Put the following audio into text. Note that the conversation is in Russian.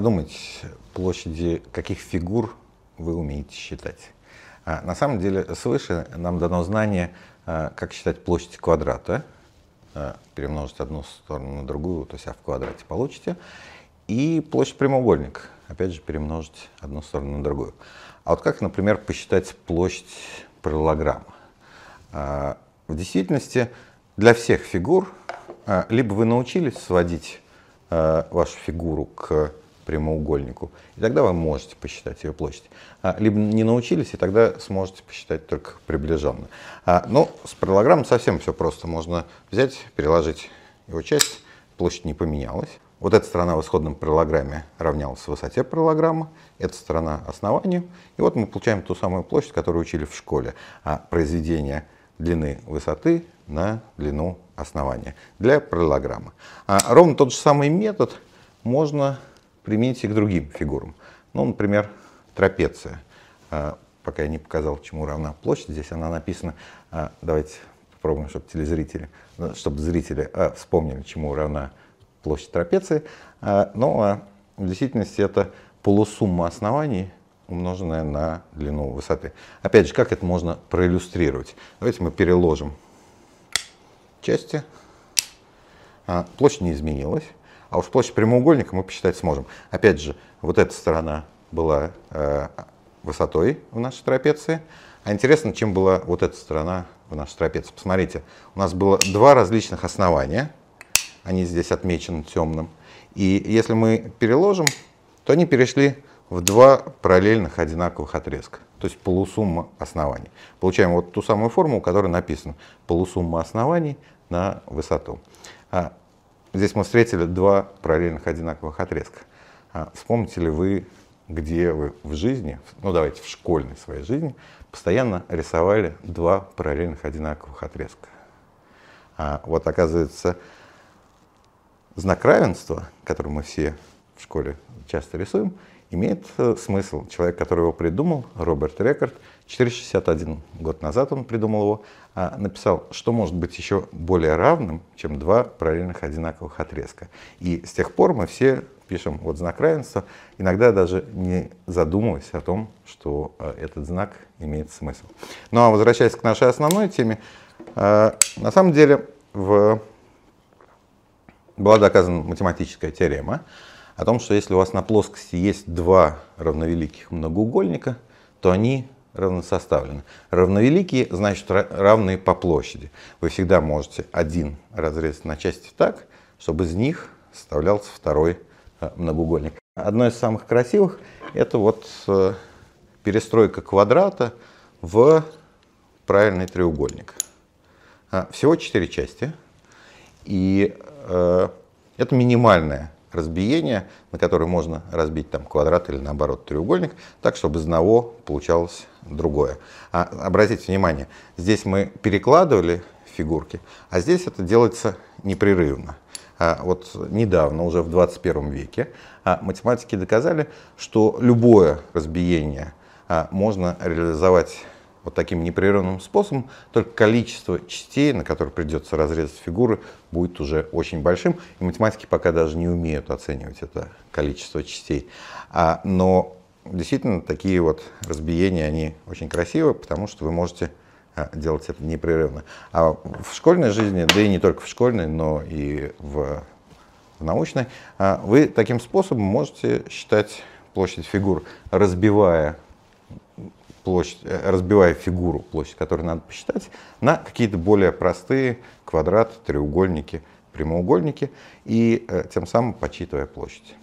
задумайтесь, площади каких фигур вы умеете считать. А, на самом деле свыше нам дано знание, а, как считать площадь квадрата, а, перемножить одну сторону на другую, то есть а в квадрате получите, и площадь прямоугольника, опять же перемножить одну сторону на другую. А вот как, например, посчитать площадь параллограмма? В действительности для всех фигур либо вы научились сводить вашу фигуру к прямоугольнику. И тогда вы можете посчитать ее площадь. А, либо не научились, и тогда сможете посчитать только приближенно. А, но ну, с параллограммом совсем все просто. Можно взять, переложить его часть, площадь не поменялась. Вот эта сторона в исходном параллограмме равнялась высоте параллограмма, эта сторона основанию. И вот мы получаем ту самую площадь, которую учили в школе. А произведение длины высоты на длину основания для параллограмма. А ровно тот же самый метод можно примените к другим фигурам. Ну, например, трапеция. А, пока я не показал, чему равна площадь, здесь она написана. А, давайте попробуем, чтобы телезрители, ну, чтобы зрители а, вспомнили, чему равна площадь трапеции. Но в действительности это полусумма оснований, умноженная на длину высоты. Опять же, как это можно проиллюстрировать? Давайте мы переложим части. Площадь не изменилась. А уж площадь прямоугольника мы посчитать сможем. Опять же, вот эта сторона была э, высотой в нашей трапеции. А интересно, чем была вот эта сторона в нашей трапеции. Посмотрите, у нас было два различных основания. Они здесь отмечены темным. И если мы переложим, то они перешли в два параллельных одинаковых отрезка, то есть полусумма оснований. Получаем вот ту самую формулу, которая написана полусумма оснований на высоту. А Здесь мы встретили два параллельных одинаковых отрезка. А вспомните ли вы, где вы в жизни, ну давайте в школьной своей жизни, постоянно рисовали два параллельных одинаковых отрезка? А вот оказывается, знак равенства, который мы все в школе часто рисуем, имеет э, смысл. Человек, который его придумал, Роберт Рекорд, 461 год назад он придумал его, а, написал, что может быть еще более равным, чем два параллельных одинаковых отрезка. И с тех пор мы все пишем вот знак равенства, иногда даже не задумываясь о том, что э, этот знак имеет смысл. Ну а возвращаясь к нашей основной теме, э, на самом деле в... была доказана математическая теорема, о том, что если у вас на плоскости есть два равновеликих многоугольника, то они равносоставлены. Равновеликие значит равные по площади. Вы всегда можете один разрезать на части так, чтобы из них составлялся второй э, многоугольник. Одно из самых красивых это вот э, перестройка квадрата в правильный треугольник. А, всего четыре части. И э, это минимальная разбиение, на которое можно разбить там квадрат или наоборот треугольник, так, чтобы из одного получалось другое. А, обратите внимание, здесь мы перекладывали фигурки, а здесь это делается непрерывно. А, вот недавно, уже в 21 веке, а, математики доказали, что любое разбиение а, можно реализовать вот таким непрерывным способом, только количество частей, на которые придется разрезать фигуры, будет уже очень большим. И математики пока даже не умеют оценивать это количество частей. А, но действительно такие вот разбиения, они очень красивые, потому что вы можете а, делать это непрерывно. А в школьной жизни, да и не только в школьной, но и в, в научной, а, вы таким способом можете считать площадь фигур, разбивая площадь, э, разбивая фигуру, площадь, которую надо посчитать, на какие-то более простые квадраты, треугольники, прямоугольники, и э, тем самым подсчитывая площадь.